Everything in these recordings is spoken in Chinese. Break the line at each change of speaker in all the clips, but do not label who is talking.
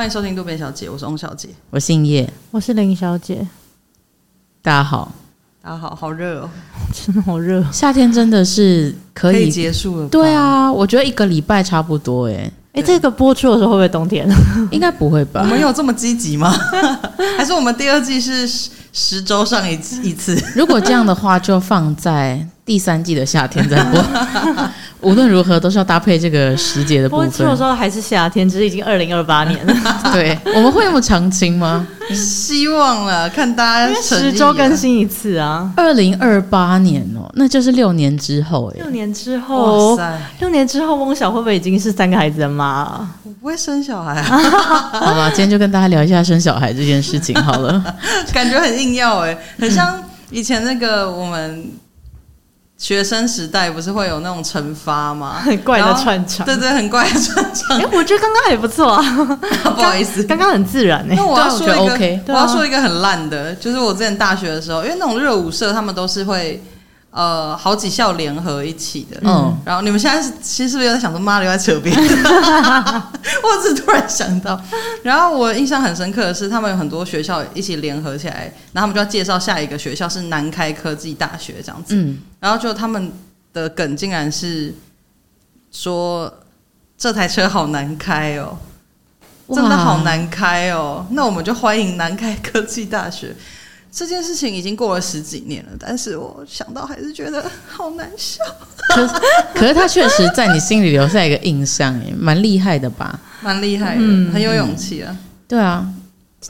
欢迎收听渡边小姐，我是翁小姐，
我姓叶，
我是林小姐。
大家好，
大家好，好热哦，
真的好热，
夏天真的是可以，
可以结束了。
对啊，我觉得一个礼拜差不多哎。
哎，这个播出的时候会不会冬天？
应该不会吧？
我们有这么积极吗？还是我们第二季是十周上一一次？
如果这样的话，就放在第三季的夏天在播。无论如何都是要搭配这个时节的部分。
播出的时候还是夏天，只是已经二零二八年了。
对，我们会那么长青吗？
希望了，看大家
十周更新一次啊。
二零二八年哦，那就是六年之后哎。
六年之后，哇塞，六年之后，翁小会不会已经是三个孩子的妈了？
我不会生小孩啊。
好吧，今天就跟大家聊一下生小孩这件事情好了。
感觉很硬要哎，很像以前那个我们。学生时代不是会有那种惩罚吗？
很怪的串场，
对对，很怪的串场。
哎、欸，我觉得刚刚还不错啊，
不好意思，
刚刚很自然哎、欸。
那我要说一个，我要说一个很烂的，就是我之前大学的时候，因为那种热舞社，他们都是会。呃，好几校联合一起的，嗯，然后你们现在是其实是不是有在想说，妈的又在扯边？我只突然想到，然后我印象很深刻的是，他们有很多学校一起联合起来，然后他们就要介绍下一个学校是南开科技大学这样子，嗯，然后就他们的梗竟然是说这台车好难开哦，真的好难开哦，那我们就欢迎南开科技大学。这件事情已经过了十几年了，但是我想到还是觉得好难笑。
可是，可是他确实在你心里留下一个印象，哎，蛮厉害的吧？
蛮厉害的，嗯、很有勇气啊、嗯。
对啊，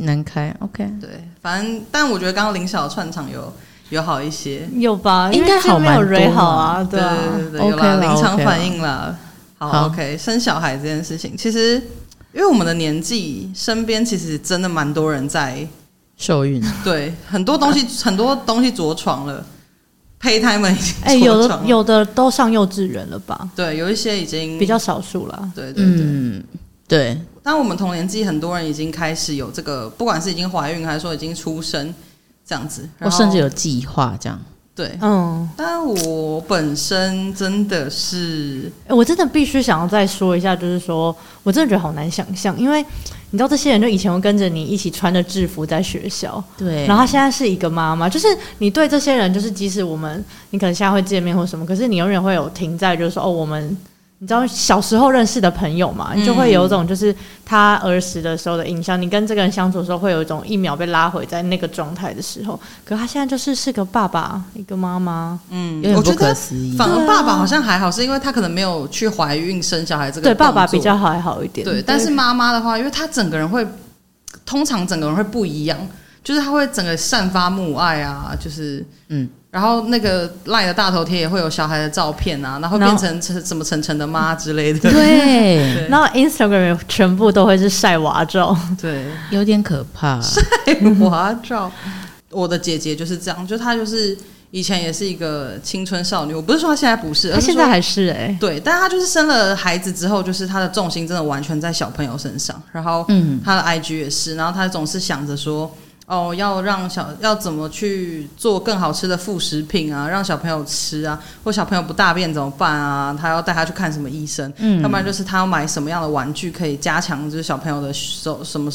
难开，OK。
对，反正，但我觉得刚刚林晓串场有有好一些，
有吧？
应该好蛮多
好啊。对啊
对对对，有啦，临场反应啦。好，好，OK。生小孩这件事情，其实因为我们的年纪，身边其实真的蛮多人在。
受孕，
对，很多东西 很多东西着床了，胚胎们已经
哎、欸，有的有的都上幼稚园了吧？
对，有一些已经
比较少数了。
对对对、
嗯、对。
但我们同年纪很多人已经开始有这个，不管是已经怀孕还是说已经出生这样子，
我甚至有计划这样。
对，嗯，但我本身真的是，
我真的必须想要再说一下，就是说我真的觉得好难想象，因为你知道，这些人就以前会跟着你一起穿着制服在学校，
对，
然后他现在是一个妈妈，就是你对这些人，就是即使我们你可能现在会见面或什么，可是你永远会有停在，就是说哦，我们。你知道小时候认识的朋友嘛？你就会有一种就是他儿时的时候的印象。你跟这个人相处的时候，会有一种一秒被拉回在那个状态的时候。可他现在就是是个爸爸，一个妈妈，
嗯，有点不可思议。
反而爸爸好像还好，是因为他可能没有去怀孕生小孩这个。
对，爸爸比较还好一点。
对，但是妈妈的话，因为他整个人会，通常整个人会不一样，就是他会整个散发母爱啊，就是嗯。然后那个赖的大头贴也会有小孩的照片啊，然后变成成什么晨晨的妈之类的。
对，然后 Instagram 全部都会是晒娃照，
对，
有点可怕。
晒娃照，我的姐姐就是这样，就她就是以前也是一个青春少女，我不是说她现在不是，
她现在还是哎、欸，
对，但她就是生了孩子之后，就是她的重心真的完全在小朋友身上，然后嗯，她的 IG 也是，然后她总是想着说。哦，要让小要怎么去做更好吃的副食品啊？让小朋友吃啊，或小朋友不大便怎么办啊？他要带他去看什么医生？嗯，要不然就是他要买什么样的玩具可以加强就是小朋友的手什么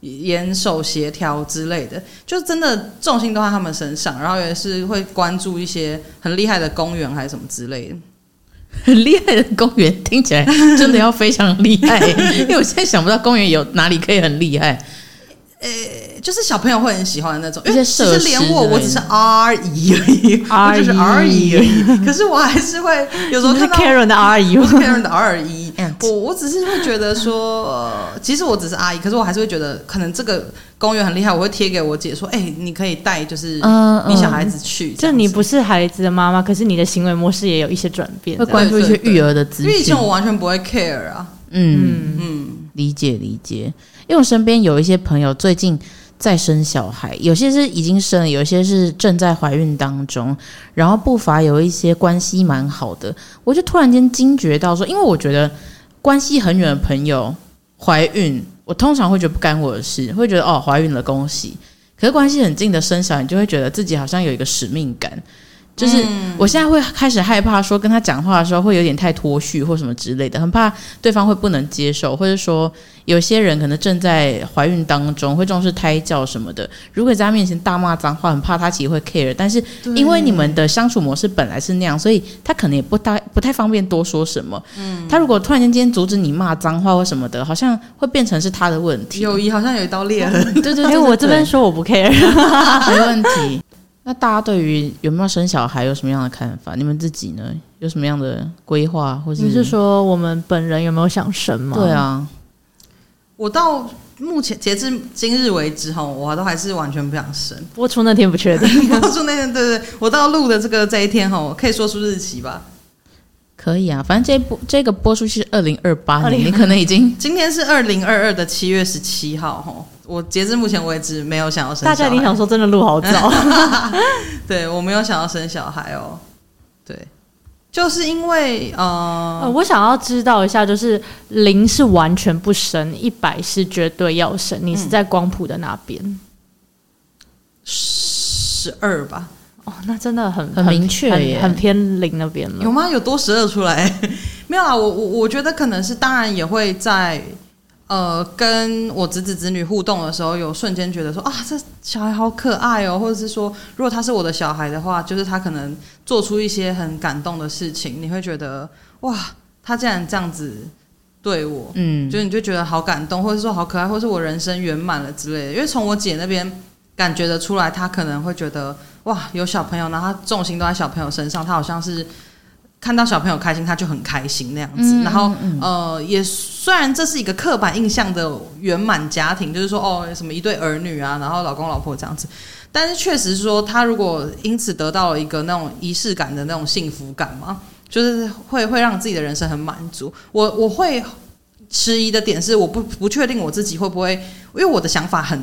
眼手协调之类的，就真的重心都在他们身上，然后也是会关注一些很厉害的公园还是什么之类的。
很厉害的公园听起来真的要非常厉害，因为我现在想不到公园有哪里可以很厉害。
呃、欸，就是小朋友会很喜欢的那种，因为其实连我，我只是阿姨而已，我就是阿姨而已。可是我还是会有时候看到
Karen 的阿姨，
我是 Karen 的阿姨。我我只是会觉得说，呃，其实我只是阿姨，可是我还是会觉得，可能这个公园很厉害，我会贴给我姐说，哎、欸，你可以带，就是你小孩子去。嗯嗯、
就你不是孩子的妈妈，可是你的行为模式也有一些转变，
会关注一些育儿的资讯。
因为以前我完全不会 care 啊。
嗯嗯，嗯理解理解。因为我身边有一些朋友最近再生小孩，有些是已经生了，有些是正在怀孕当中，然后不乏有一些关系蛮好的，我就突然间惊觉到说，因为我觉得关系很远的朋友怀孕，我通常会觉得不干我的事，会觉得哦怀孕了恭喜，可是关系很近的生小孩，你就会觉得自己好像有一个使命感。就是我现在会开始害怕，说跟他讲话的时候会有点太脱序或什么之类的，很怕对方会不能接受，或者说有些人可能正在怀孕当中，会重视胎教什么的。如果在他面前大骂脏话，很怕他其实会 care。但是因为你们的相处模式本来是那样，所以他可能也不太不太方便多说什么。嗯，他如果突然间今天阻止你骂脏话或什么的，好像会变成是他的问题。
友谊好像有一道裂痕。
对对
对，为我这边说我不 care，
没问题。那大家对于有没有生小孩有什么样的看法？你们自己呢？有什么样的规划？或者
你是说我们本人有没有想生吗？
对啊，
我到目前截至今日为止哈，我都还是完全不想生。
播出那天不确定，
播出那天对对，我到录的这个这一天哈，可以说出日期吧？
可以啊，反正这播这个播出是二零二八年，你可能已经
今天是二零二二的七月十七号哈。我截至目前为止没有想要生小孩。
大家你想说真的路好早？
对，我没有想要生小孩哦。对，就是因为呃，
呃，我想要知道一下，就是零是完全不生，一百是绝对要生。你是在光谱的那边？
十二吧。
哦，那真的很
很明确耶，
很偏零那边了。
有吗？有多十二出来？没有啊。我我我觉得可能是，当然也会在。呃，跟我侄子侄女互动的时候，有瞬间觉得说啊，这小孩好可爱哦，或者是说，如果他是我的小孩的话，就是他可能做出一些很感动的事情，你会觉得哇，他竟然这样子对我，嗯，就你就觉得好感动，或者说好可爱，或是我人生圆满了之类的。因为从我姐那边感觉得出来，她可能会觉得哇，有小朋友，然后他重心都在小朋友身上，他好像是。看到小朋友开心，他就很开心那样子。嗯、然后，呃，也虽然这是一个刻板印象的圆满家庭，就是说，哦，什么一对儿女啊，然后老公老婆这样子。但是，确实说，他如果因此得到了一个那种仪式感的那种幸福感嘛，就是会会让自己的人生很满足。我我会迟疑的点是，我不不确定我自己会不会，因为我的想法很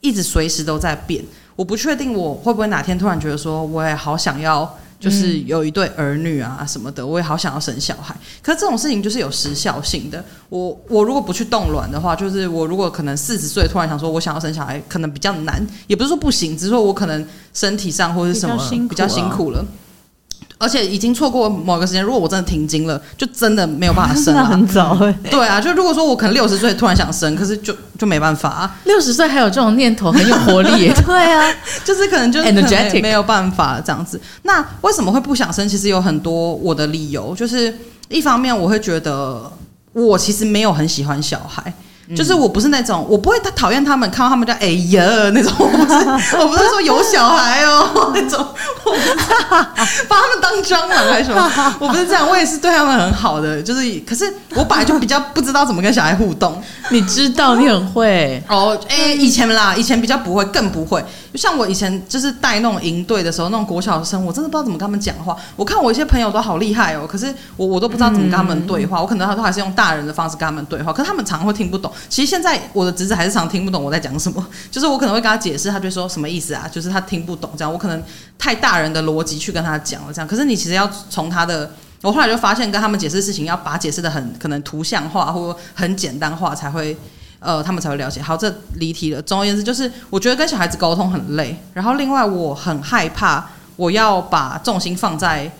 一直随时都在变。我不确定我会不会哪天突然觉得说，我也好想要。就是有一对儿女啊什么的，我也好想要生小孩。可是这种事情就是有时效性的。我我如果不去冻卵的话，就是我如果可能四十岁突然想说我想要生小孩，可能比较难，也不是说不行，只是说我可能身体上或者什么比较辛苦了。而且已经错过某个时间，如果我真的停经了，就真的没有办法 生了。
很早哎。
对啊，就如果说我可能六十岁突然想生，可是就就没办法啊。
六十岁还有这种念头，很有活力。
对啊，
就是可能就是没有办法这样子。那为什么会不想生？其实有很多我的理由，就是一方面我会觉得我其实没有很喜欢小孩。就是我不是那种，我不会他讨厌他们，看到他们就哎呀那种，我不是，我不是说有小孩哦 那种，我不是把他们当蟑螂还是什么，我不是这样，我也是对他们很好的，就是，可是我本来就比较不知道怎么跟小孩互动，
你知道你很会。
哦，哎、欸，以前啦，以前比较不会，更不会。就像我以前就是带那种营队的时候，那种国小生，我真的不知道怎么跟他们讲话。我看我一些朋友都好厉害哦，可是我我都不知道怎么跟他们对话。我可能他都还是用大人的方式跟他们对话，可是他们常常会听不懂。其实现在我的侄子还是常听不懂我在讲什么，就是我可能会跟他解释，他就说什么意思啊？就是他听不懂这样。我可能太大人的逻辑去跟他讲了这样。可是你其实要从他的，我后来就发现跟他们解释事情要把解释的很可能图像化或很简单化才会。呃，他们才会了解。好，这离题了。总而言之，就是我觉得跟小孩子沟通很累。然后，另外我很害怕，我要把重心放在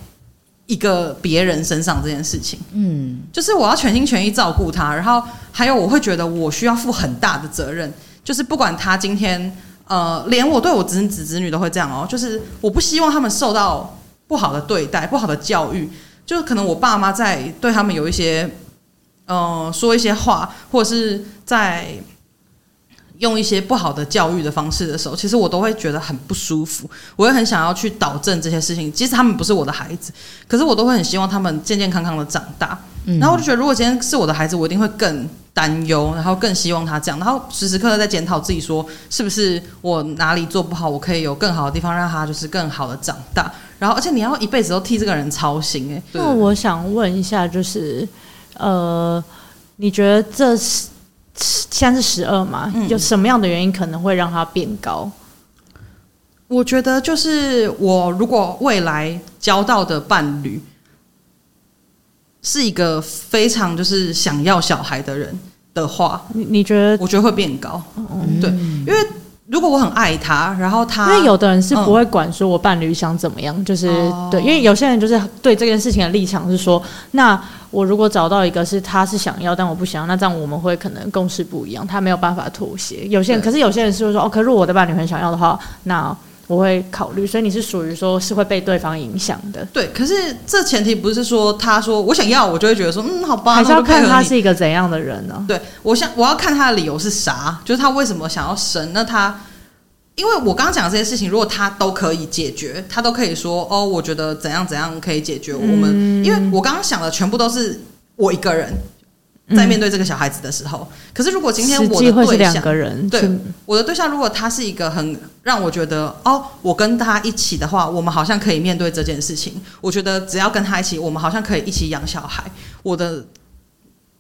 一个别人身上这件事情。嗯，就是我要全心全意照顾他。然后还有，我会觉得我需要负很大的责任。就是不管他今天，呃，连我对我侄子侄女都会这样哦。就是我不希望他们受到不好的对待、不好的教育。就是可能我爸妈在对他们有一些。嗯、呃，说一些话，或者是在用一些不好的教育的方式的时候，其实我都会觉得很不舒服。我也很想要去导正这些事情。即使他们不是我的孩子，可是我都会很希望他们健健康康的长大。嗯、然后我就觉得，如果今天是我的孩子，我一定会更担忧，然后更希望他这样，然后时时刻刻在检讨自己，说是不是我哪里做不好，我可以有更好的地方，让他就是更好的长大。然后，而且你要一辈子都替这个人操心，欸，哎。
那我想问一下，就是。呃，你觉得这是现在是十二吗？有什么样的原因可能会让它变高？
我觉得就是我如果未来交到的伴侣是一个非常就是想要小孩的人的话，
你你觉得？
我觉得会变高。嗯，对，因为如果我很爱他，然后他，
因为有的人是不会管说我伴侣想怎么样，嗯、就是对，因为有些人就是对这件事情的立场是说，那我如果找到一个是他是想要，但我不想要，那这样我们会可能共识不一样，他没有办法妥协。有些人，可是有些人是说，哦，可是我的伴侣很想要的话，那我会考虑。所以你是属于说是会被对方影响的，
对。可是这前提不是说他说我想要，我就会觉得说，嗯，好吧，
还是要看他是一个怎样的人呢？
对，我想我要看他的理由是啥，就是他为什么想要生，那他。因为我刚刚讲这些事情，如果他都可以解决，他都可以说哦，我觉得怎样怎样可以解决。我们，因为我刚刚想的全部都是我一个人在面对这个小孩子的时候。可是如果今天我的对象，对我的对象，如果他是一个很让我觉得哦，我跟他一起的话，我们好像可以面对这件事情。我觉得只要跟他一起，我们好像可以一起养小孩。我的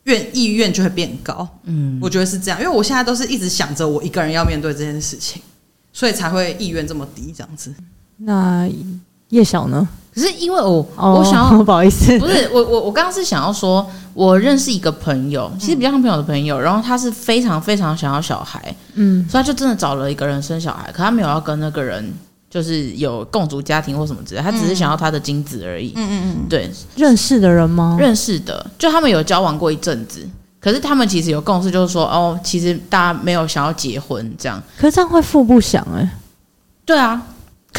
愿意愿就会变高。嗯，我觉得是这样，因为我现在都是一直想着我一个人要面对这件事情。所以才会意愿这么低，这样子。
那叶晓呢？
可是因为我、哦、我想要
不好意思，
不是我我我刚刚是想要说，我认识一个朋友，其实比较像朋友的朋友，然后他是非常非常想要小孩，嗯，所以他就真的找了一个人生小孩，可他没有要跟那个人就是有共组家庭或什么之类，他只是想要他的精子而已。嗯嗯嗯，对，
认识的人吗？
认识的，就他们有交往过一阵子。可是他们其实有共识，就是说，哦，其实大家没有想要结婚这样。
可是这样会父不想哎、欸。
对啊，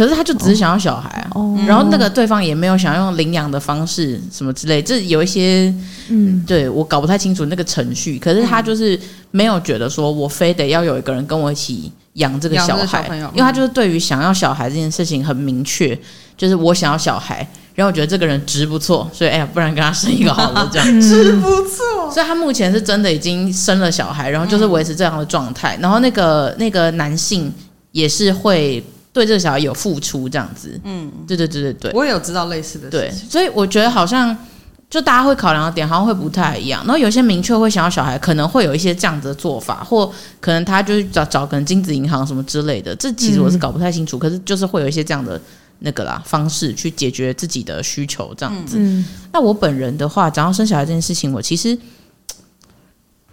可是他就只是想要小孩啊。哦。然后那个对方也没有想要用领养的方式什么之类，这有一些，嗯，对我搞不太清楚那个程序。可是他就是没有觉得说我非得要有一个人跟我一起养这个小孩，小因为他就是对于想要小孩这件事情很明确，就是我想要小孩。然后我觉得这个人值不错，所以哎呀，不然跟他生一个好了，这样
值不错。
所以他目前是真的已经生了小孩，然后就是维持这样的状态。然后那个那个男性也是会对这个小孩有付出，这样子。嗯，对对对对对，
我也有知道类似的事情。
对，所以我觉得好像就大家会考量的点好像会不太一样。然后有些明确会想要小孩，可能会有一些这样子的做法，或可能他就是找找可能精子银行什么之类的。这其实我是搞不太清楚，可是就是会有一些这样的。那个啦，方式去解决自己的需求，这样子。嗯、那我本人的话，讲到生小孩这件事情，我其实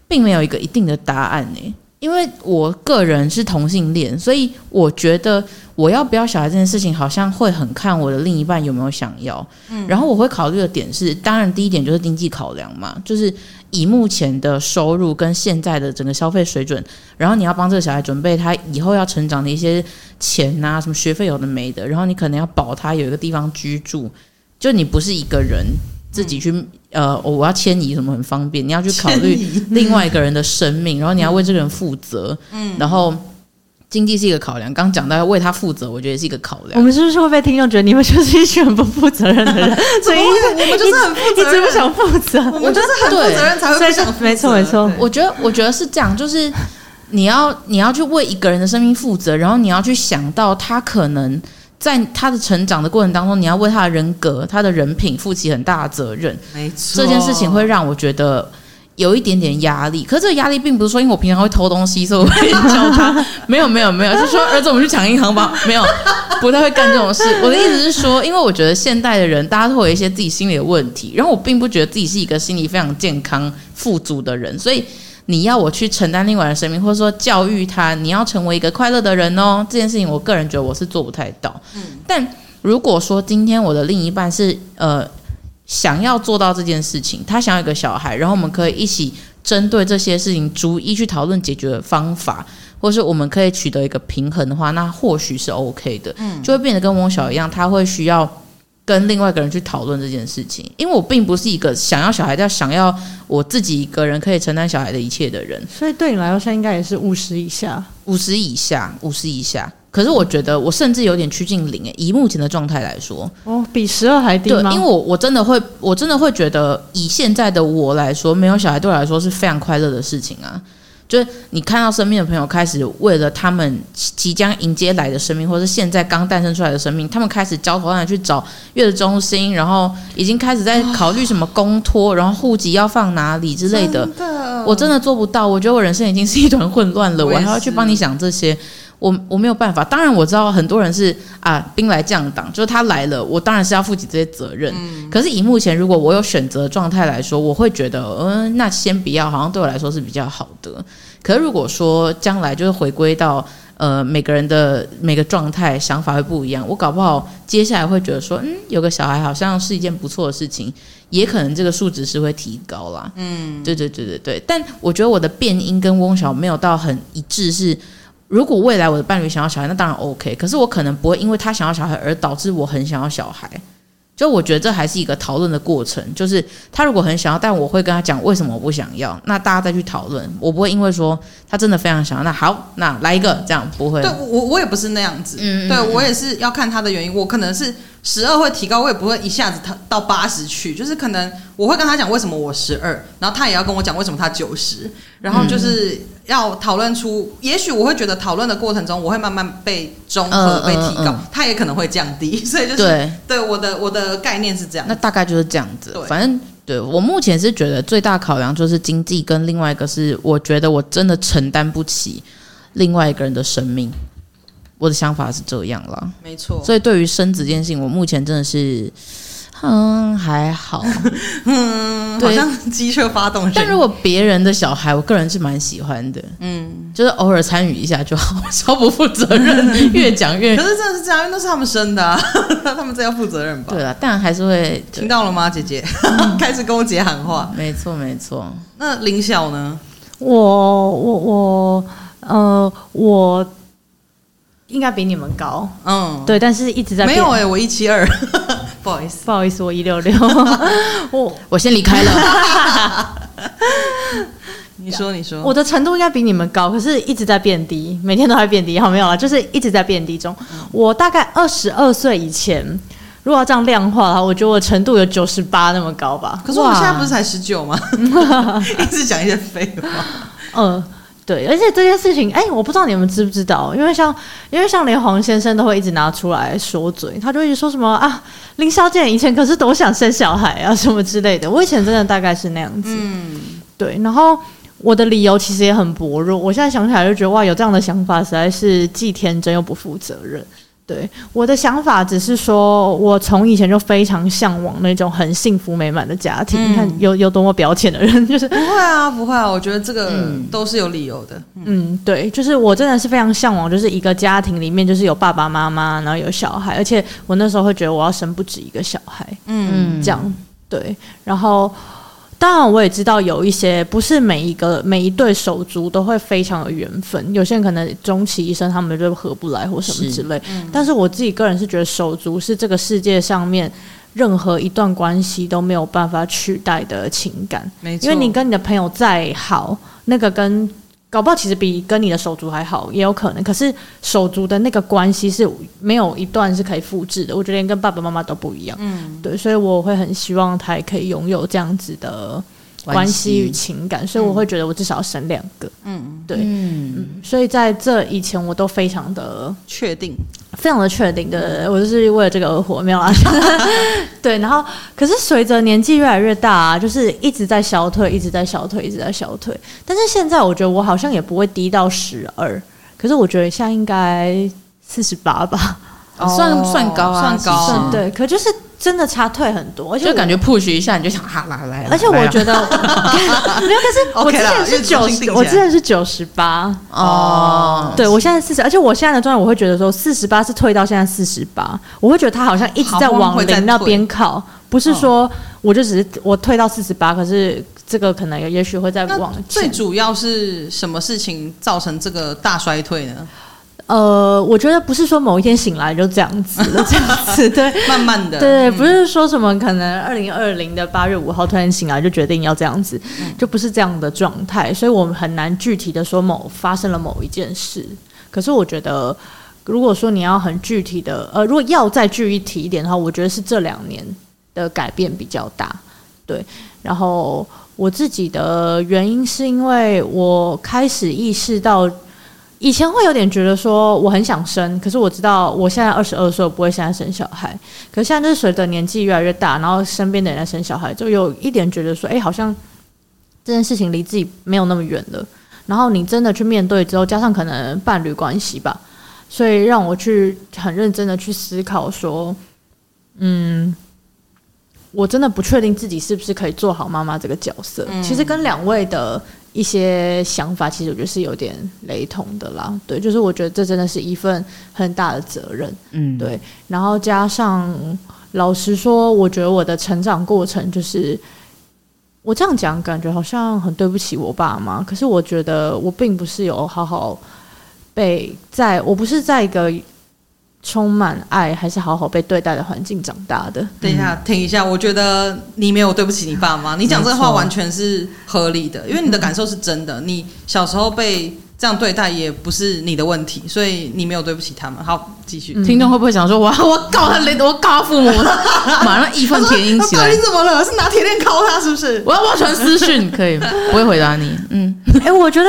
并没有一个一定的答案呢。因为我个人是同性恋，所以我觉得我要不要小孩这件事情，好像会很看我的另一半有没有想要。嗯，然后我会考虑的点是，当然第一点就是经济考量嘛，就是以目前的收入跟现在的整个消费水准，然后你要帮这个小孩准备他以后要成长的一些钱啊，什么学费有的没的，然后你可能要保他有一个地方居住，就你不是一个人。自己去呃，我要迁移什么很方便，你要去考虑另外一个人的生命，然后你要为这个人负责，嗯，然后经济是一个考量。刚讲到要为他负责，我觉得是一个考量。
我们是不是会被听众觉得你们就是一群很不负责任的人？所以
我们就是很负责任，
一直不想负责。
我们就是很负责任才会不想负责。
没错没错，
我觉得我觉得是这样，就是你要你要去为一个人的生命负责，然后你要去想到他可能。在他的成长的过程当中，你要为他的人格、他的人品负起很大的责任。
没错，
这件事情会让我觉得有一点点压力。可是这个压力并不是说，因为我平常会偷东西，所以我会教他。没有，没有，没有，就是说儿子，我们去抢银行吧。没有，不太会干这种事。我的意思是说，因为我觉得现代的人，大家都会有一些自己心理的问题，然后我并不觉得自己是一个心理非常健康、富足的人，所以。你要我去承担另外的生命，或者说教育他，你要成为一个快乐的人哦。这件事情，我个人觉得我是做不太到。嗯，但如果说今天我的另一半是呃想要做到这件事情，他想要一个小孩，然后我们可以一起针对这些事情逐一去讨论解决的方法，或是我们可以取得一个平衡的话，那或许是 OK 的。嗯，就会变得跟翁小一样，他会需要。跟另外一个人去讨论这件事情，因为我并不是一个想要小孩，但想要我自己一个人可以承担小孩的一切的人，
所以对你来说，现在应该也是五十以下，
五十以下，五十以下。可是我觉得我甚至有点趋近零诶，以目前的状态来说，
哦，比十二还低吗？
对，因为我我真的会，我真的会觉得，以现在的我来说，没有小孩对我来说是非常快乐的事情啊。就是你看到身边的朋友开始为了他们即将迎接来的生命，或者是现在刚诞生出来的生命，他们开始焦头烂额去找月子中心，然后已经开始在考虑什么公托，然后户籍要放哪里之类的。真的，我真的做不到。我觉得我人生已经是一团混乱了，我还要去帮你想这些。我我没有办法，当然我知道很多人是啊兵来将挡，就是他来了，我当然是要负起这些责任。嗯、可是以目前如果我有选择状态来说，我会觉得，嗯，那先不要，好像对我来说是比较好的。可是如果说将来就是回归到呃，每个人的每个状态想法会不一样。我搞不好接下来会觉得说，嗯，有个小孩好像是一件不错的事情，也可能这个数值是会提高啦。嗯，对对对对对。但我觉得我的变音跟翁小没有到很一致是，是如果未来我的伴侣想要小孩，那当然 OK。可是我可能不会因为他想要小孩而导致我很想要小孩。就我觉得这还是一个讨论的过程，就是他如果很想要，但我会跟他讲为什么我不想要，那大家再去讨论。我不会因为说他真的非常想要，那好，那来一个这样不会。
对我我也不是那样子，嗯，对我也是要看他的原因。我可能是十二会提高，我也不会一下子他到八十去，就是可能我会跟他讲为什么我十二，然后他也要跟我讲为什么他九十，然后就是。嗯要讨论出，也许我会觉得讨论的过程中，我会慢慢被中和、被提高，它也可能会降低，所以就是对，对我的我的概念是这样，
那大概就是这样子。反正对我目前是觉得最大考量就是经济，跟另外一个是我觉得我真的承担不起另外一个人的生命，我的想法是这样了，
没错。
所以对于生子这件事情，我目前真的是。嗯，还好，
嗯，好像机车发动。
但如果别人的小孩，我个人是蛮喜欢的，嗯，就是偶尔参与一下就好，超不负责任，越讲越。
可是真的是这样，因为都是他们生的，啊，他们这要负责任吧？
对啊，但还是会
听到了吗，姐姐？开始跟我姐喊话，
没错没错。
那林晓呢？
我我我呃我。应该比你们高，嗯，对，但是一直在
没有哎、欸，我一七二，不好意思，
不好意思，我一六六，
我 我先离开了。
你说，你说，
我的程度应该比你们高，可是一直在变低，每天都在变低，好没有啊？就是一直在变低中。嗯、我大概二十二岁以前，如果要这样量化的话，我觉得我程度有九十八那么高吧。
可是我现在不是才十九吗？一直讲一些废话，
嗯。对，而且这件事情，哎，我不知道你们知不知道，因为像，因为像连黄先生都会一直拿出来说嘴，他就一直说什么啊，林小姐以前可是多想生小孩啊，什么之类的。我以前真的大概是那样子，嗯，对。然后我的理由其实也很薄弱，我现在想起来就觉得哇，有这样的想法实在是既天真又不负责任。对，我的想法只是说，我从以前就非常向往那种很幸福美满的家庭。嗯、你看有有多么表浅的人，就是
不会啊，不会啊。我觉得这个都是有理由的。
嗯，嗯，对，就是我真的是非常向往，就是一个家庭里面就是有爸爸妈妈，然后有小孩，而且我那时候会觉得我要生不止一个小孩。嗯，这样对，然后。当然，我也知道有一些不是每一个每一对手足都会非常有缘分，有些人可能终其一生他们就合不来或什么之类。嗯、但是我自己个人是觉得手足是这个世界上面任何一段关系都没有办法取代的情感。没，因为你跟你的朋友再好，那个跟。搞不好其实比跟你的手足还好，也有可能。可是手足的那个关系是没有一段是可以复制的，我觉得连跟爸爸妈妈都不一样。嗯，对，所以我会很希望他也可以拥有这样子的。关系与情感，所以我会觉得我至少要生两个。嗯，对，嗯，所以在这以前我都非常的
确定，
非常的确定的，我就是为了这个而活，没有啊？对，然后可是随着年纪越来越大啊，就是一直在消退，一直在消退，一直在消退。但是现在我觉得我好像也不会低到十二，可是我觉得现在应该四十八吧。
哦、算算高啊，
算高，啊，对，可就是真的差退很多，而且
就感觉 push 一下你就想哈啦来，
而且我觉得 没有，可是 我之前是九十，我之前是九十八。哦，对我现在四十，而且我现在的状态我会觉得说四十八是退到现在四十八，我会觉得他好像一直在往零那边靠，不是说我就只是我退到四十八，可是这个可能也许会再往前。
最主要是什么事情造成这个大衰退呢？
呃，我觉得不是说某一天醒来就这样子了，这样子对，
慢慢的，
对，不是说什么可能二零二零的八月五号突然醒来就决定要这样子，就不是这样的状态，所以我们很难具体的说某发生了某一件事。可是我觉得，如果说你要很具体的，呃，如果要再具体一点的话，我觉得是这两年的改变比较大，对。然后我自己的原因是因为我开始意识到。以前会有点觉得说我很想生，可是我知道我现在二十二岁，我不会现在生小孩。可是现在就是随着年纪越来越大，然后身边的人在生小孩，就有一点觉得说，哎，好像这件事情离自己没有那么远了。然后你真的去面对之后，加上可能伴侣关系吧，所以让我去很认真的去思考说，嗯。我真的不确定自己是不是可以做好妈妈这个角色。嗯、其实跟两位的一些想法，其实我觉得是有点雷同的啦。对，就是我觉得这真的是一份很大的责任。嗯，对。然后加上，老实说，我觉得我的成长过程就是，我这样讲感觉好像很对不起我爸妈。可是我觉得我并不是有好好被在，我不是在一个。充满爱还是好好被对待的环境长大的。
等一下，停一下，我觉得你没有对不起你爸妈，你讲这话完全是合理的，因为你的感受是真的。你小时候被这样对待也不是你的问题，所以你没有对不起他们。好，继续。
听众会不会想说，哇，我告他，我告他父母，马上义愤填膺起来？
你怎么了？是拿铁链敲他是不是？
我要不要传私讯？可以，不会回答你。嗯，
哎、欸，我觉得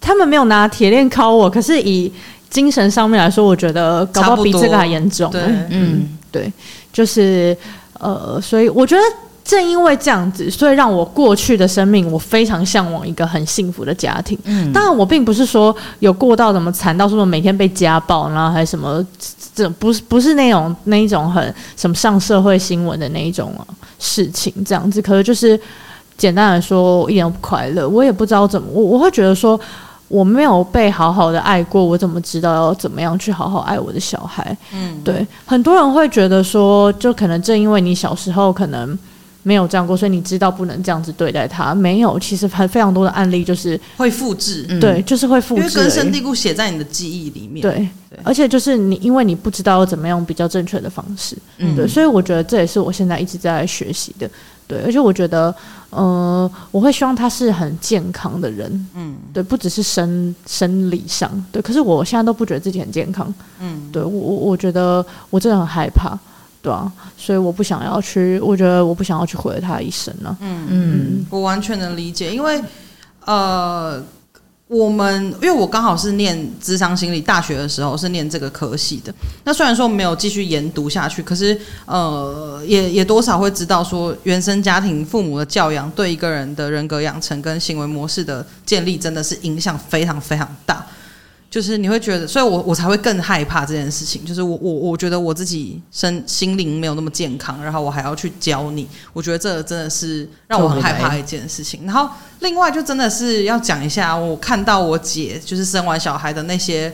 他们没有拿铁链敲我，可是以。精神上面来说，我觉得搞不好比这个还严重。
对，
嗯，对，就是呃，所以我觉得正因为这样子，所以让我过去的生命，我非常向往一个很幸福的家庭。嗯，当然我并不是说有过到什么惨到说每天被家暴，然后还什么这不是不是那种那一种很什么上社会新闻的那一种事情这样子。可是就是简单来说，我一点都不快乐，我也不知道怎么，我我会觉得说。我没有被好好的爱过，我怎么知道要怎么样去好好爱我的小孩？嗯，对，很多人会觉得说，就可能正因为你小时候可能没有这样过，所以你知道不能这样子对待他。没有，其实很非常多的案例就是
会复制，
对，就是会复制，因为
根深蒂固写在你的记忆里面。
对，对，而且就是你，因为你不知道怎么样比较正确的方式，嗯，对，所以我觉得这也是我现在一直在学习的。对，而且我觉得，呃，我会希望他是很健康的人，嗯，对，不只是生生理上，对，可是我现在都不觉得自己很健康，嗯，对我我我觉得我真的很害怕，对啊，所以我不想要去，我觉得我不想要去毁了他一生呢，
嗯嗯，我完全能理解，因为，呃。我们因为我刚好是念智商心理大学的时候是念这个科系的，那虽然说没有继续研读下去，可是呃也也多少会知道说原生家庭父母的教养对一个人的人格养成跟行为模式的建立真的是影响非常非常大。就是你会觉得，所以我我才会更害怕这件事情。就是我我我觉得我自己身心灵没有那么健康，然后我还要去教你，我觉得这真的是让我很害怕一件事情。然后另外就真的是要讲一下，我看到我姐就是生完小孩的那些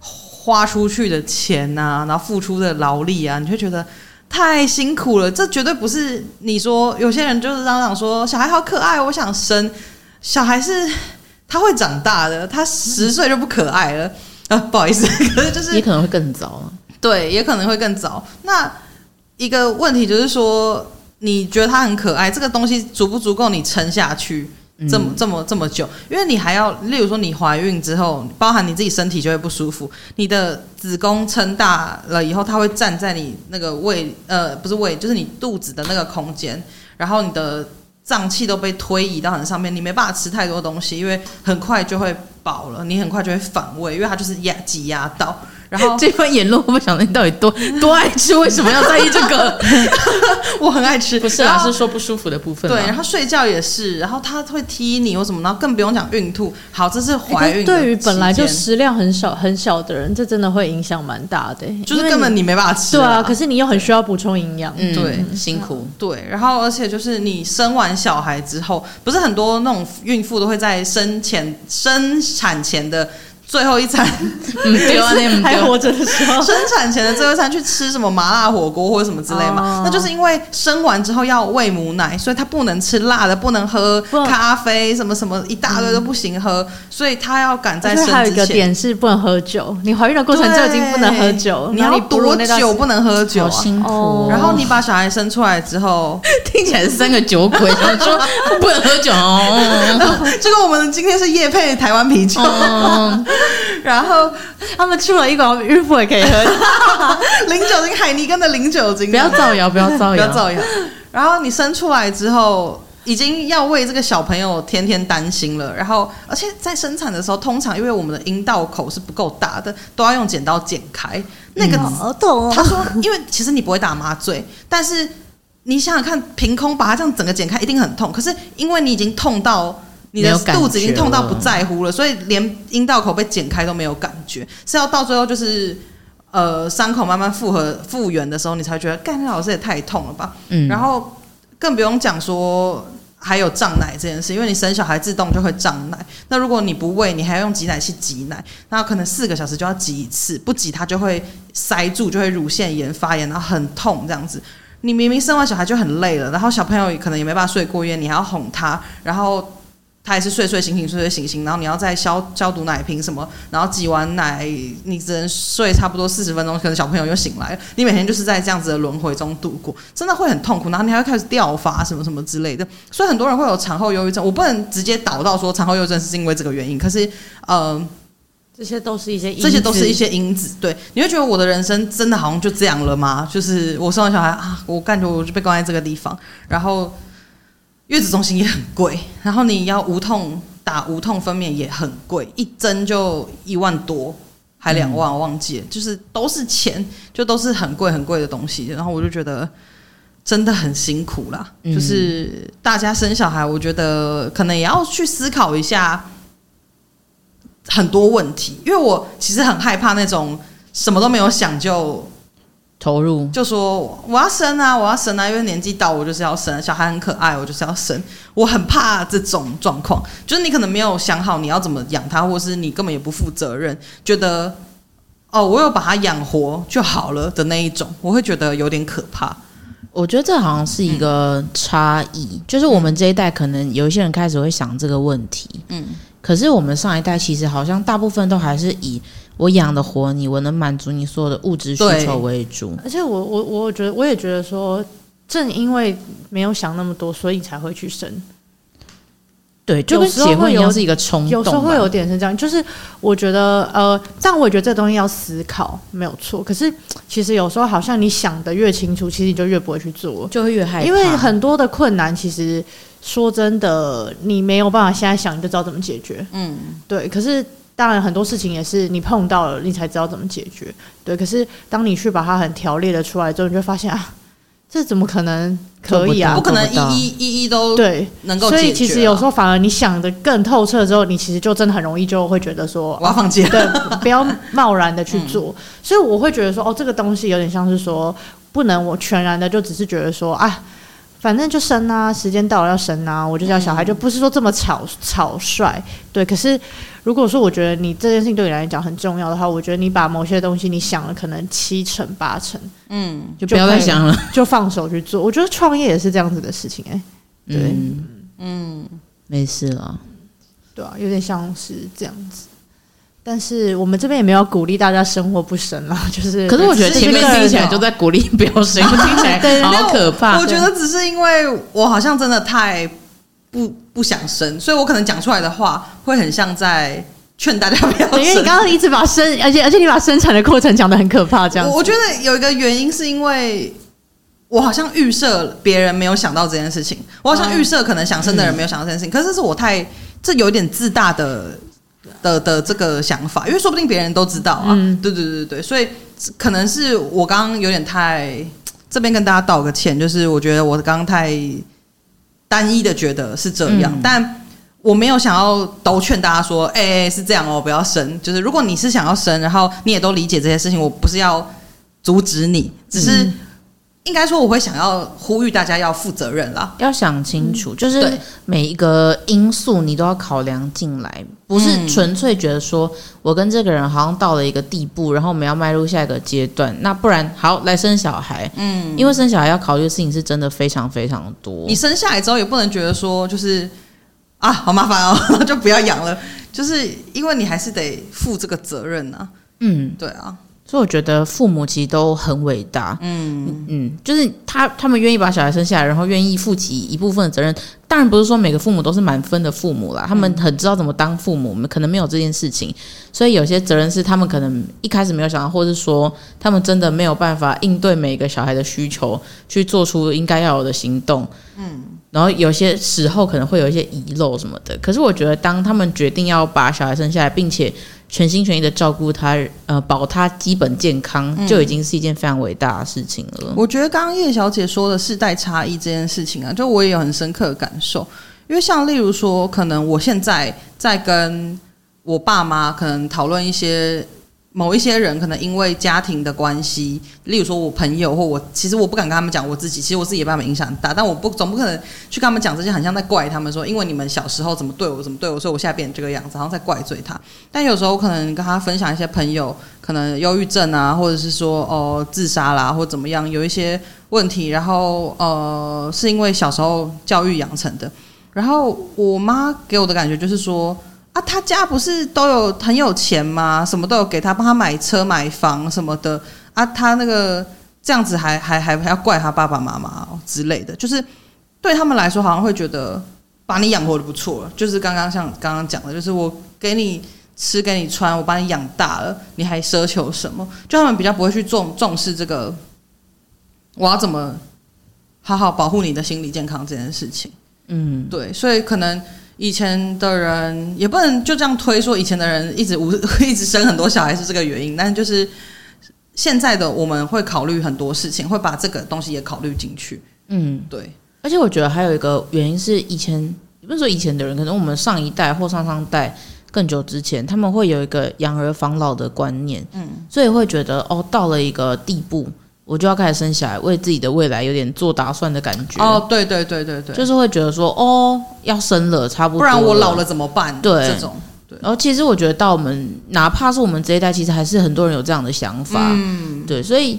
花出去的钱啊，然后付出的劳力啊，你会觉得太辛苦了。这绝对不是你说有些人就是嚷嚷说小孩好可爱，我想生小孩是。他会长大的，他十岁就不可爱了啊！不好意思，可是就是
也可能会更早，
对，也可能会更早。那一个问题就是说，你觉得他很可爱，这个东西足不足够你撑下去这么、嗯、这么这么久？因为你还要，例如说你怀孕之后，包含你自己身体就会不舒服，你的子宫撑大了以后，它会站在你那个胃，呃，不是胃，就是你肚子的那个空间，然后你的。脏器都被推移到很上面，你没办法吃太多东西，因为很快就会饱了，你很快就会反胃，因为它就是压挤压到。然后
这番言论，我想你到底多 多爱吃？为什么要在意这个？
我很爱吃，
不是啊，是说不舒服的部分。
对，然后睡觉也是，然后他会踢你或什么，然后更不用讲孕吐。好，这是怀孕。
对于本来就食量很小很小的人，这真的会影响蛮大的，
就是根本你没办法吃。
对啊，可是你又很需要补充营养，
嗯，对，
辛苦。
对，然后而且就是你生完小孩之后，不是很多那种孕妇都会在生前生产前的。最后一餐，
嗯，还活着的时候，
生产前的最后一餐去吃什么麻辣火锅或者什么之类嘛？哦、那就是因为生完之后要喂母奶，所以他不能吃辣的，不能喝咖啡，什么什么一大堆都不行喝，嗯、所以他要赶在生之前。还有
一个点是不能喝酒，你怀孕的过程就已经不能喝酒，
你要多久不能喝酒？
好辛苦、哦。
然后你把小孩生出来之后，
听起来是三个酒鬼，然后说不能喝酒哦。
这个我们今天是夜配台湾啤酒。哦 然后
他们出了一款孕妇也可以喝
零酒精，海尼根的零酒精。
不要造谣，不要造谣，
不要造谣。然后你生出来之后，已经要为这个小朋友天天担心了。然后，而且在生产的时候，通常因为我们的阴道口是不够大的，都要用剪刀剪开。那个
好痛哦。
他说，因为其实你不会打麻醉，但是你想想看，凭空把它这样整个剪开，一定很痛。可是因为你已经痛到。你的肚子已经痛到不在乎了，所以连阴道口被剪开都没有感觉，是要到最后就是呃伤口慢慢复合复原的时候，你才觉得干，那老师也太痛了吧。嗯，然后更不用讲说还有胀奶这件事，因为你生小孩自动就会胀奶。那如果你不喂，你还要用挤奶器挤奶，那可能四个小时就要挤一次，不挤它就会塞住，就会乳腺炎发炎，然后很痛这样子。你明明生完小孩就很累了，然后小朋友可能也没办法睡过夜，你还要哄他，然后。他也是睡睡醒醒，睡睡醒醒，然后你要再消消毒奶瓶什么，然后挤完奶，你只能睡差不多四十分钟，可能小朋友又醒来了。你每天就是在这样子的轮回中度过，真的会很痛苦。然后你还会开始掉发什么什么之类的，所以很多人会有产后忧郁症。我不能直接导到说产后忧郁症是因为这个原因，可是，呃，
这些都是一些，
这些都是一些因子。对，你会觉得我的人生真的好像就这样了吗？就是我生完小孩啊，我感觉我就被关在这个地方，然后。月子中心也很贵，然后你要无痛打无痛分娩也很贵，一针就一万多，还两万，我忘记了，就是都是钱，就都是很贵很贵的东西。然后我就觉得真的很辛苦啦，就是大家生小孩，我觉得可能也要去思考一下很多问题，因为我其实很害怕那种什么都没有想就。
投入
就说我要生啊，我要生啊，因为年纪到，我就是要生。小孩很可爱，我就是要生。我很怕这种状况，就是你可能没有想好你要怎么养他，或是你根本也不负责任，觉得哦，我有把他养活就好了的那一种，我会觉得有点可怕。
我觉得这好像是一个差异，嗯、就是我们这一代可能有一些人开始会想这个问题，嗯，可是我们上一代其实好像大部分都还是以。我养得活你，我能满足你所有的物质需求为主。
而且我我我觉得我也觉得说，正因为没有想那么多，所以才会去生。
对，就跟结婚一样是一个冲动。
有时候会有点是这样，就是我觉得呃，但我也觉得这东西要思考没有错。可是其实有时候好像你想的越清楚，其实你就越不会去做，
就会越害怕。
因为很多的困难，其实说真的，你没有办法现在想你就知道怎么解决。嗯，对。可是。当然，很多事情也是你碰到了，你才知道怎么解决。对，可是当你去把它很条列的出来之后，你就发现啊，这怎么可能可以啊？
不可能一一一一都对能够啊。
所以其实有时候反而你想的更透彻之后，你其实就真的很容易就会觉得说
我要放弃，
对，不要贸然的去做。嗯。所以我会觉得说，哦，这个东西有点像是说，不能我全然的就只是觉得说，啊。反正就生啊，时间到了要生啊，我就叫小孩，就不是说这么草草率，对。可是如果说我觉得你这件事情对你来讲很重要的话，我觉得你把某些东西你想了可能七成八成，嗯，就不要再想了，就放手去做。我觉得创业也是这样子的事情，哎，对，嗯，
嗯，没事了，
对啊，有点像是这样子。但是我们这边也没有鼓励大家生或不生了，就是。
可是我觉得前面听起来就在鼓励不要生，听起来 好可怕。
我觉得只是因为我好像真的太不不想生，所以我可能讲出来的话会很像在劝大家不要生。因
为你刚刚一直把生，而且而且你把生产的过程讲的很可怕，这样。
我觉得有一个原因是因为我好像预设别人没有想到这件事情，我好像预设可能想生的人没有想到这件事情，可是是我太这有点自大的。的的这个想法，因为说不定别人都知道啊，嗯、对对对对，所以可能是我刚刚有点太这边跟大家道个歉，就是我觉得我刚刚太单一的觉得是这样，嗯、但我没有想要都劝大家说，哎、欸，是这样哦，不要生。就是如果你是想要生，然后你也都理解这些事情，我不是要阻止你，只是。嗯应该说，我会想要呼吁大家要负责任啦，
要想清楚，就是每一个因素你都要考量进来，不是纯粹觉得说我跟这个人好像到了一个地步，然后我们要迈入下一个阶段，那不然好来生小孩，嗯，因为生小孩要考虑的事情是真的非常非常多。
你生下来之后也不能觉得说就是啊好麻烦哦，就不要养了，就是因为你还是得负这个责任啊，嗯，对啊。
所以我觉得父母其实都很伟大，嗯嗯，就是他他们愿意把小孩生下来，然后愿意负起一部分的责任。当然不是说每个父母都是满分的父母啦，他们很知道怎么当父母，我们可能没有这件事情，所以有些责任是他们可能一开始没有想到，或是说他们真的没有办法应对每个小孩的需求，去做出应该要有的行动，嗯，然后有些时候可能会有一些遗漏什么的。可是我觉得，当他们决定要把小孩生下来，并且全心全意的照顾他，呃，保他基本健康，就已经是一件非常伟大的事情了。嗯，
我觉得刚刚叶小姐说的世代差异这件事情啊，就我也有很深刻的感受。因为像例如说，可能我现在在跟我爸妈可能讨论一些某一些人可能因为家庭的关系，例如说我朋友或我，其实我不敢跟他们讲我自己，其实我自己也被他们影响很大，但我不总不可能去跟他们讲这些，很像在怪他们说，因为你们小时候怎么对我，怎么对我，所以我现在变成这个样子，然后在怪罪他。但有时候可能跟他分享一些朋友可能忧郁症啊，或者是说哦自杀啦，或怎么样，有一些问题，然后呃是因为小时候教育养成的，然后我妈给我的感觉就是说。啊，他家不是都有很有钱吗？什么都有给他，帮他买车买房什么的啊。他那个这样子还还还还要怪他爸爸妈妈之类的，就是对他们来说，好像会觉得把你养活的不错了。就是刚刚像刚刚讲的，就是我给你吃给你穿，我把你养大了，你还奢求什么？就他们比较不会去重重视这个，我要怎么好好保护你的心理健康这件事情。嗯，对，所以可能。以前的人也不能就这样推说，以前的人一直无 一直生很多小孩是这个原因，但就是现在的我们会考虑很多事情，会把这个东西也考虑进去。嗯，对。
而且我觉得还有一个原因是，以前也不是说以前的人，可能我们上一代或上上代更久之前，他们会有一个养儿防老的观念，嗯，所以会觉得哦，到了一个地步。我就要开始生小孩，为自己的未来有点做打算的感觉。
哦，对对对对对，
就是会觉得说，哦，要生了，差不多，不
然我老了怎么办？
对，
这种。对。
然后其实我觉得，到我们哪怕是我们这一代，其实还是很多人有这样的想法。嗯，对，所以，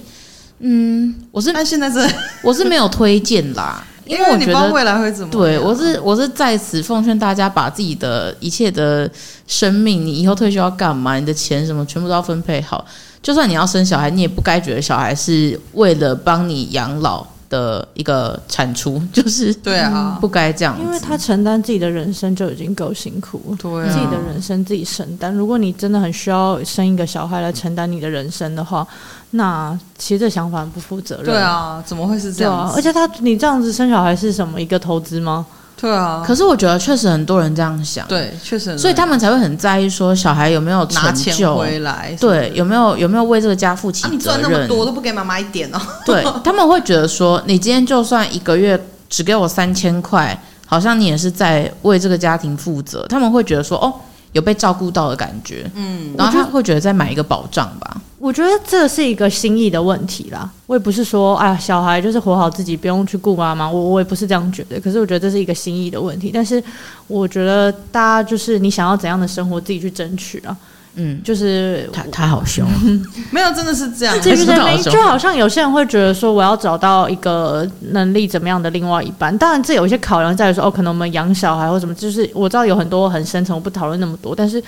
嗯，我是，
但现在是，
我是没有推荐啦，因为我觉得
未来会怎么？
对，我是我是在此奉劝大家，把自己的一切的生命，你以后退休要干嘛？你的钱什么，全部都要分配好。就算你要生小孩，你也不该觉得小孩是为了帮你养老的一个产出，就是
对啊，
不该这样。
因为他承担自己的人生就已经够辛苦，
对啊，
自己的人生自己承担。如果你真的很需要生一个小孩来承担你的人生的话，那其实这想法很不负责任。
对啊，怎么会是这样？啊，
而且他，你这样子生小孩是什么一个投资吗？
对啊，
可是我觉得确实很多人这样想，
对，确实，
所以他们才会很在意说小孩有没有成就，拿钱
回来，
对，有没有有没有为这个家负起责任？啊、你赚那
么多都不给妈妈一点哦？
对，他们会觉得说，你今天就算一个月只给我三千块，好像你也是在为这个家庭负责。他们会觉得说，哦。有被照顾到的感觉，嗯，然后他会觉得再买一个保障吧。
我觉得这是一个心意的问题啦。我也不是说，哎呀，小孩就是活好自己，不用去顾妈妈。我我也不是这样觉得。可是我觉得这是一个心意的问题。但是我觉得大家就是你想要怎样的生活，自己去争取啊。嗯，就是
他他好凶，
没有，真的是这样。
对对对，就好像有些人会觉得说，我要找到一个能力怎么样的另外一半。当然，这有一些考量在于说，哦，可能我们养小孩或什么，就是我知道有很多很深层，我不讨论那么多。但是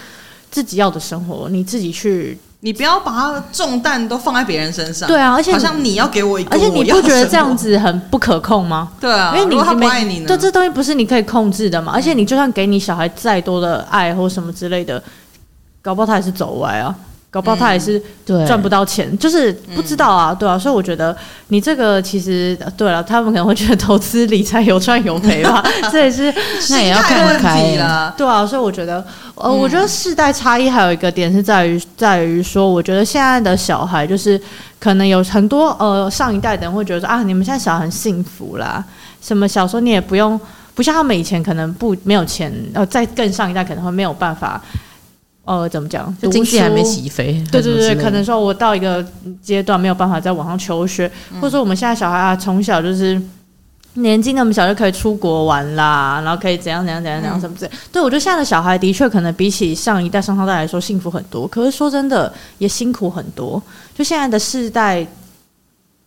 自己要的生活，你自己去，
你不要把他的重担都放在别人身上。
对啊，而且
好像你要给我一个，
而且你不觉得这样子很不可控吗？
对啊，
因为你
他不爱你呢，
对，这东西不是你可以控制的嘛。而且你就算给你小孩再多的爱或什么之类的。搞不好他也是走歪啊，搞不好他也是赚不到钱，嗯、就是不知道啊，对啊，所以我觉得你这个其实对了，他们可能会觉得投资理财有赚有赔吧，这也是
那也要看开。了，
对啊，所以我觉得呃，我觉得世代差异还有一个点是在于在于说，我觉得现在的小孩就是可能有很多呃上一代的人会觉得说啊，你们现在小孩很幸福啦，什么小时候你也不用不像他们以前可能不没有钱，呃，在更上一代可能会没有办法。呃，怎么讲？
就经济还没起飞。
对对对，可能说我到一个阶段没有办法在网上求学，嗯、或者说我们现在小孩啊，从小就是年纪那么小就可以出国玩啦，然后可以怎样怎样怎样怎样什么之类。嗯、对，我觉得现在的小孩的确可能比起上一代、上上代来说幸福很多，可是说真的也辛苦很多。就现在的世代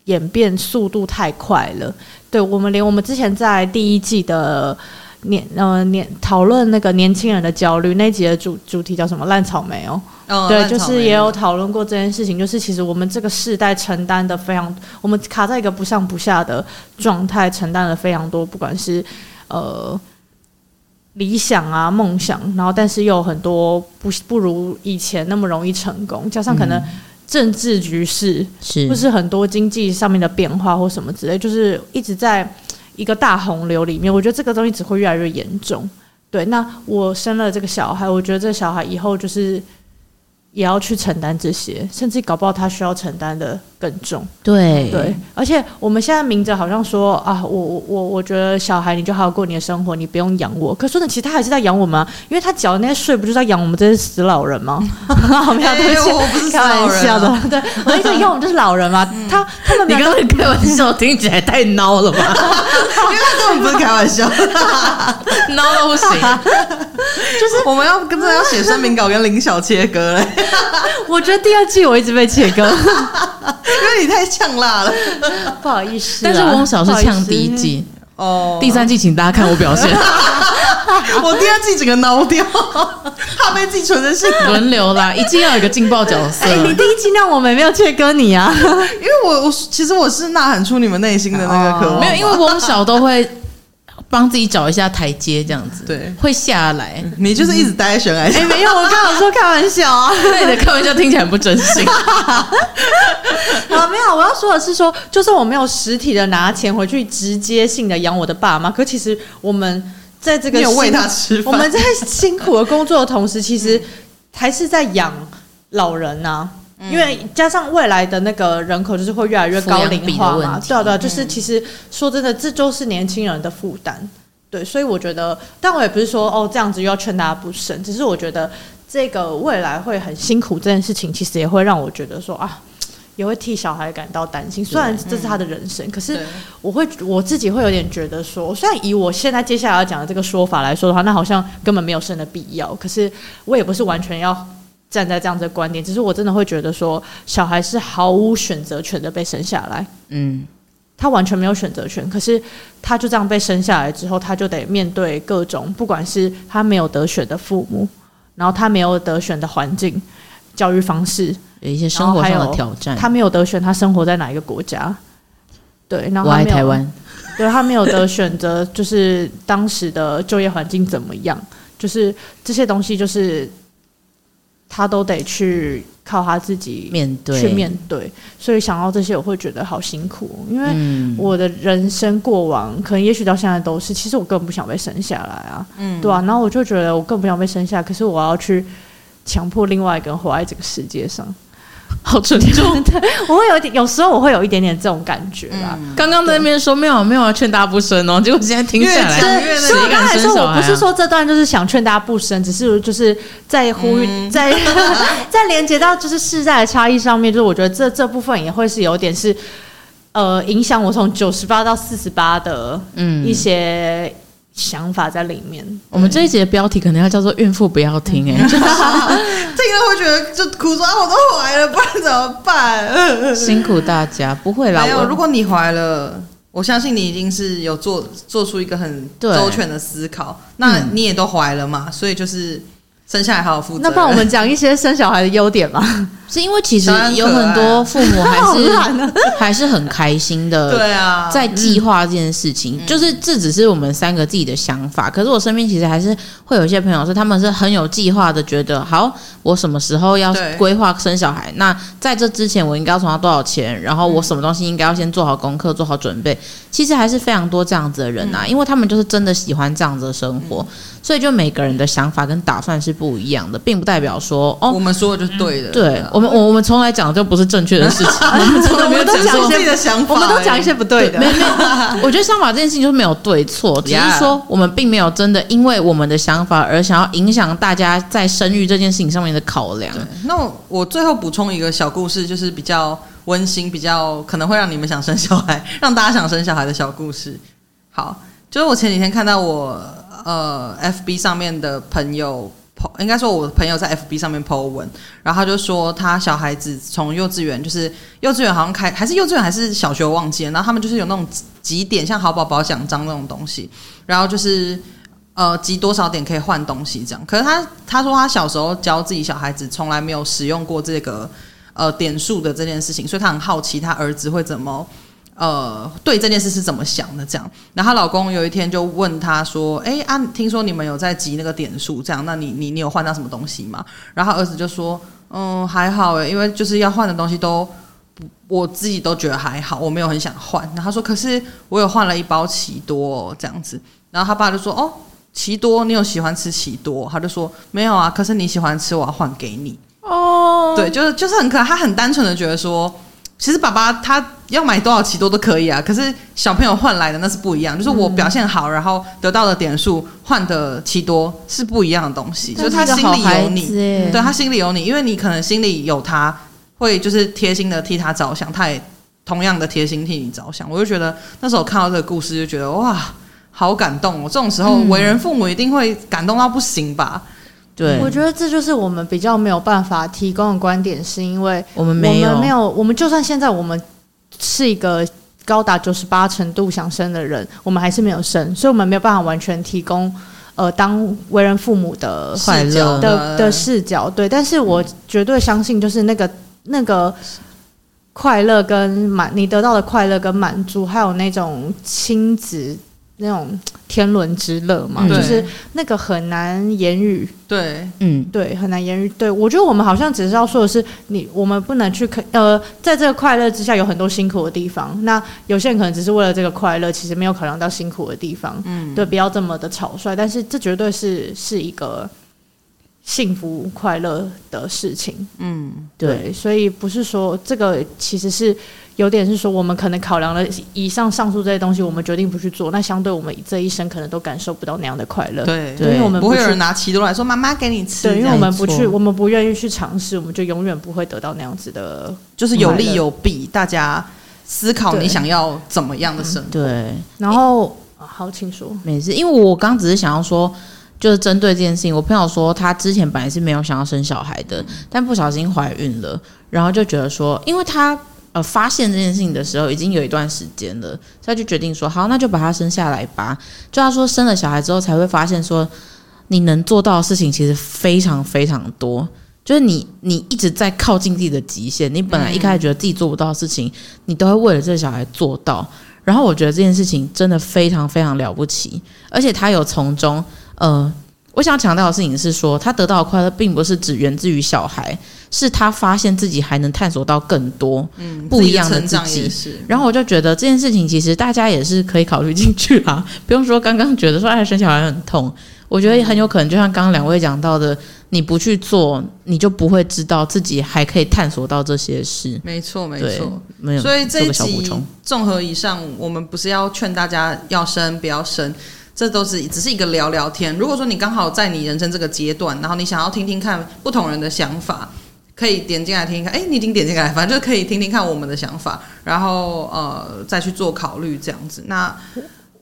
演变速度太快了，对我们连我们之前在第一季的。年呃年讨论那个年轻人的焦虑那集的主主题叫什么烂草莓哦，哦对，就是也有讨论过这件事情，就是其实我们这个世代承担的非常，我们卡在一个不上不下的状态，承担了非常多，不管是呃理想啊梦想，然后但是又有很多不不如以前那么容易成功，加上可能政治局势是，或是很多经济上面的变化或什么之类，就是一直在。一个大洪流里面，我觉得这个东西只会越来越严重。对，那我生了这个小孩，我觉得这个小孩以后就是也要去承担这些，甚至搞不好他需要承担的更重。
对
对，而且我们现在明着好像说啊，我我我我觉得小孩你就好好过你的生活，你不用养我。可是呢，其实他还是在养我们啊，因为他缴的那些税不就是在养我们这些死老人吗？没有，对不起，
我不是
开玩笑的。对，我一直养我们就是老人嘛。他他们
你刚刚开玩笑听起来太孬了吧？
因为他根本不是开玩笑，
孬都不行。
就是我们要跟着要写声明稿跟林小切割嘞。
我觉得第二季我一直被切割，因
为你太呛辣了，
不好意思。
但是翁小是呛第一季哦，第三季请大家看我表现。
我第二季整个挠掉，怕被自己存的是
轮流啦，一季要有一个劲爆角色。
哎，你第一季让我们没有切割你啊，因
为我我其实我是呐喊出你们内心的那个渴望，
没有，因为翁小都会。帮自己找一下台阶，这样子
对，
会下来。
你就是一直待在悬崖。
哎，没有，我刚刚说开玩笑啊，
对的，开玩笑听起来很不真心。
好，没有，我要说的是说，就算我没有实体的拿钱回去直接性的养我的爸妈，可其实我们在这个
有喂他吃饭，
我们在辛苦的工作的同时，其实还是在养老人呐、啊。因为加上未来的那个人口就是会越来越高龄化嘛，对啊对啊，就是其实说真的，这就是年轻人的负担，对，所以我觉得，但我也不是说哦这样子又要劝大家不生，只是我觉得这个未来会很辛苦这件事情，其实也会让我觉得说啊，也会替小孩感到担心。虽然这是他的人生，可是我会我自己会有点觉得说，虽然以我现在接下来要讲的这个说法来说的话，那好像根本没有生的必要，可是我也不是完全要。站在这样子的观点，只是我真的会觉得说，小孩是毫无选择权的被生下来，嗯，他完全没有选择权。可是他就这样被生下来之后，他就得面对各种，不管是他没有得选的父母，然后他没有得选的环境、教育方式，
有一些生活上的挑战，
他没有得选他生活在哪一个国家，对，然
后台湾，
对，他没有得选择，就是当时的就业环境怎么样，就是这些东西就是。他都得去靠他自己
面对，
去面对，所以想到这些，我会觉得好辛苦。因为我的人生过往，可能也许到现在都是，其实我根本不想被生下来啊，嗯，对啊，然后我就觉得我更不想被生下来，可是我要去强迫另外一个人活在这个世界上。好沉重，对，我会有一点，有时候我会有一点点这种感觉啦。
刚刚在那边说没有没有要劝大家不生哦，结果现在听下来，
所以我刚才说我不是说这段就是想劝大家不生，只是就是在呼吁，在 在连接到就是世代的差异上面，就是我觉得这这部分也会是有点是呃影响我从九十八到四十八的嗯一些。想法在里面。
我们这一节的标题可能要叫做“孕妇不要听”哎，听了
会觉得就苦说啊，我都怀了，不然怎么办？
辛苦大家，不会啦。
没有，如果你怀了，我相信你已经是有做做出一个很周全的思考。那你也都怀了嘛，所以就是。生下来好好负责。
那帮我们讲一些生小孩的优点吧。
是因为其实有很多父母还是 还是很开心的。对啊，在计划这件事情，就是这只是我们三个自己的想法。可是我身边其实还是会有一些朋友是他们是很有计划的，觉得好，我什么时候要规划生小孩？那在这之前我应该要存到多少钱？然后我什么东西应该要先做好功课、做好准备？其实还是非常多这样子的人啊，因为他们就是真的喜欢这样子的生活。所以，就每个人的想法跟打算是不一样的，并不代表说哦，
我们说的就是对的。
对我们，我我们从来讲的就不是正确的事情。我们从来没有讲
一些的想法，
我们都讲一些不对的。
没没，我觉得想法这件事情就是没有对错，只是说我们并没有真的因为我们的想法而想要影响大家在生育这件事情上面的考量。
那我最后补充一个小故事，就是比较温馨，比较 可能会让你们想生小孩，让大家想生小孩的小故事。好，就是我前几天看到我。呃，FB 上面的朋友应该说我的朋友在 FB 上面 po 文，然后他就说他小孩子从幼稚园，就是幼稚园好像开，还是幼稚园还是小学忘记了，然后他们就是有那种集点，像好宝宝奖章那种东西，然后就是呃集多少点可以换东西这样。可是他他说他小时候教自己小孩子从来没有使用过这个呃点数的这件事情，所以他很好奇他儿子会怎么。呃，对这件事是怎么想的？这样，然后她老公有一天就问她说：“哎，啊，听说你们有在集那个点数，这样，那你你你有换到什么东西吗？”然后儿子就说：“嗯，还好诶，因为就是要换的东西都，我自己都觉得还好，我没有很想换。”然后他说：“可是我有换了一包奇多哦，这样子。”然后他爸就说：“哦，奇多，你有喜欢吃奇多？”他就说：“没有啊，可是你喜欢吃，我要换给你。”哦，对，就是就是很可爱，他很单纯的觉得说，其实爸爸他要买多少奇多都可以啊，可是小朋友换来的那是不一样，就是我表现好，然后得到的点数换的奇多是不一样的东西，就是他心里有你，对他心里有你，因为你可能心里有他，会就是贴心的替他着想，他也同样的贴心替你着想，我就觉得那时候看到这个故事就觉得哇。好感动哦！这种时候，为人父母一定会感动到不行吧？
对，
我觉得这就是我们比较没有办法提供的观点，是因为
我们没有，
没有，我们就算现在我们是一个高达九十八程度想生的人，我们还是没有生，所以我们没有办法完全提供呃当为人父母的
视角
的的视角。对，但是我绝对相信，就是那个那个快乐跟满，你得到的快乐跟满足，还有那种亲子。那种天伦之乐嘛，嗯、就是那个很难言语。
对，
嗯，对，很难言语。对，我觉得我们好像只是要说的是，你我们不能去呃，在这个快乐之下有很多辛苦的地方。那有些人可能只是为了这个快乐，其实没有考量到辛苦的地方。嗯，对，不要这么的草率。但是这绝对是是一个幸福快乐的事情。嗯，对，对，所以不是说这个其实是。有点是说，我们可能考量了以上上述这些东西，我们决定不去做。那相对我们这一生可能都感受不到那样的快乐。
对，
因为我们
不会有人拿奇多来说妈妈给你吃。
对，因为我们不去，我们不愿意去尝试，我们就永远不会得到那样子的。
就是有利有弊，大家思考你想要怎么样的生活。
对，
然后好，请说。
没事，因为我刚只是想要说，就是针对这件事情，我朋友说她之前本来是没有想要生小孩的，但不小心怀孕了，然后就觉得说，因为她。呃，发现这件事情的时候已经有一段时间了，他就决定说，好，那就把他生下来吧。就他说，生了小孩之后才会发现说，你能做到的事情其实非常非常多。就是你，你一直在靠近自己的极限。你本来一开始觉得自己做不到的事情，你都会为了这个小孩做到。然后我觉得这件事情真的非常非常了不起，而且他有从中，呃。我想强调的事情是说，他得到的快乐并不是只源自于小孩，是他发现自己还能探索到更多不一样的自己。然后我就觉得这件事情其实大家也是可以考虑进去啊，不用说刚刚觉得说哎生小孩很痛，我觉得很有可能就像刚刚两位讲到的，你不去做，你就不会知道自己还可以探索到这些事。
没错，没错，没有。所以这一集综合以上，我们不是要劝大家要生不要生。这都是只是一个聊聊天。如果说你刚好在你人生这个阶段，然后你想要听听看不同人的想法，可以点进来听一看。哎，你已经点进来，反正就可以听听看我们的想法，然后呃再去做考虑这样子。那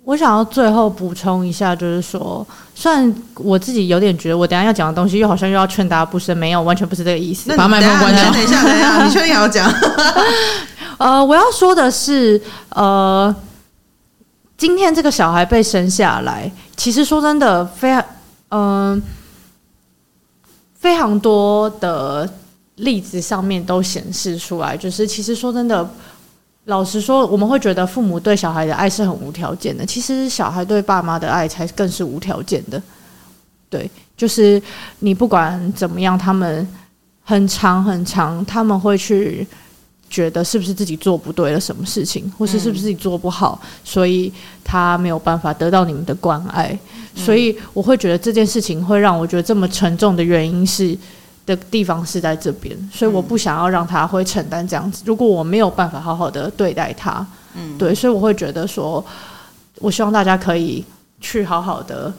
我想要最后补充一下，就是说，虽然我自己有点觉得我等下要讲的东西又好像又要劝大家不生，没有，完全不是这个意思。
把麦克风关掉。等一下，等一下，你确定还要讲？
呃，我要说的是，呃。今天这个小孩被生下来，其实说真的，非常嗯、呃，非常多的例子上面都显示出来，就是其实说真的，老实说，我们会觉得父母对小孩的爱是很无条件的，其实小孩对爸妈的爱才更是无条件的。对，就是你不管怎么样，他们很长很长，他们会去。觉得是不是自己做不对了什么事情，或是是不是自己做不好，所以他没有办法得到你们的关爱，所以我会觉得这件事情会让我觉得这么沉重的原因是的地方是在这边，所以我不想要让他会承担这样子。如果我没有办法好好的对待他，嗯，对，所以我会觉得说，我希望大家可以去好好的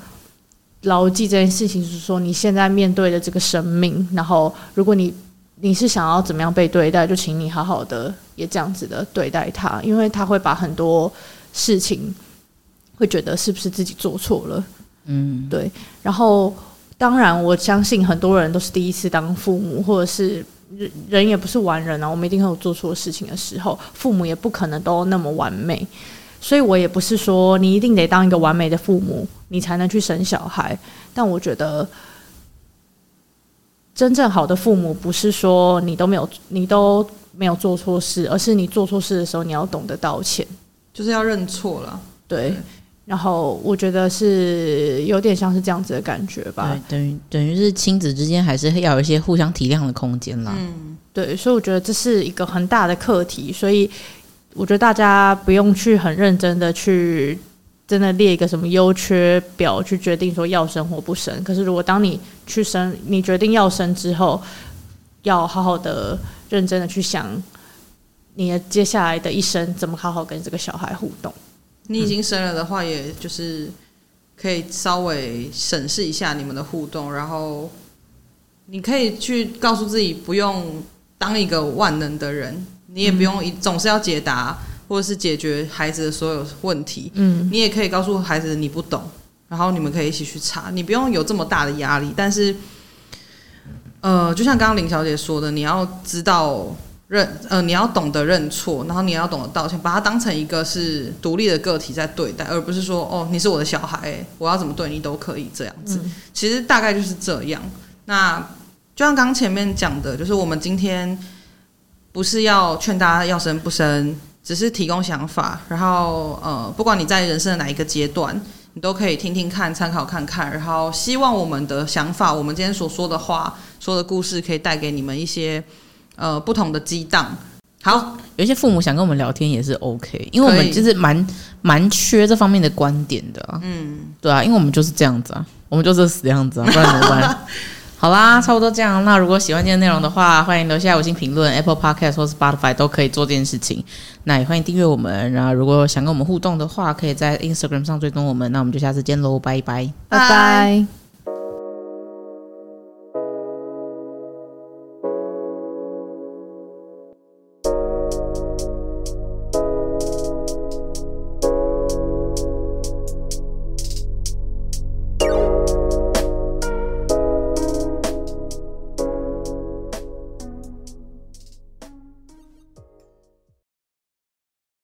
牢记这件事情，就是说你现在面对的这个生命，然后如果你。你是想要怎么样被对待，就请你好好的也这样子的对待他，因为他会把很多事情会觉得是不是自己做错了，嗯，对。然后当然我相信很多人都是第一次当父母，或者是人人也不是完人啊，我们一定会有做错事情的时候，父母也不可能都那么完美，所以我也不是说你一定得当一个完美的父母，你才能去生小孩，但我觉得。真正好的父母不是说你都没有你都没有做错事，而是你做错事的时候你要懂得道歉，
就是要认错了。
对，然后我觉得是有点像是这样子的感觉吧。
对，等于等于是亲子之间还是要有一些互相体谅的空间啦。
嗯，对，所以我觉得这是一个很大的课题，所以我觉得大家不用去很认真的去。真的列一个什么优缺表去决定说要生或不生，可是如果当你去生，你决定要生之后，要好好的、认真的去想，你的接下来的一生怎么好好跟这个小孩互动。
你已经生了的话，也就是可以稍微审视一下你们的互动，然后你可以去告诉自己，不用当一个万能的人，你也不用总是要解答或者是解决孩子的所有问题。嗯，你也可以告诉孩子你不懂，然后你们可以一起去查，你不用有这么大的压力。但是，呃，就像刚刚林小姐说的，你要知道。认呃，你要懂得认错，然后你要懂得道歉，把它当成一个是独立的个体在对待，而不是说哦，你是我的小孩，我要怎么对你都可以这样子。嗯、其实大概就是这样。那就像刚前面讲的，就是我们今天不是要劝大家要生不生，只是提供想法。然后呃，不管你在人生的哪一个阶段，你都可以听听看，参考看看。然后希望我们的想法，我们今天所说的话、说的故事，可以带给你们一些。呃，不同的激荡。好，
有一些父母想跟我们聊天也是 OK，因为我们就是蛮蛮缺这方面的观点的啊。嗯，对啊，因为我们就是这样子啊，我们就是死样子啊，不然怎么办？好啦，差不多这样。那如果喜欢今天内容的话，欢迎留下五星评论，Apple Podcast 或 Spotify 都可以做这件事情。那也欢迎订阅我们。然后，如果想跟我们互动的话，可以在 Instagram 上追踪我们。那我们就下次见喽，拜拜，
拜拜。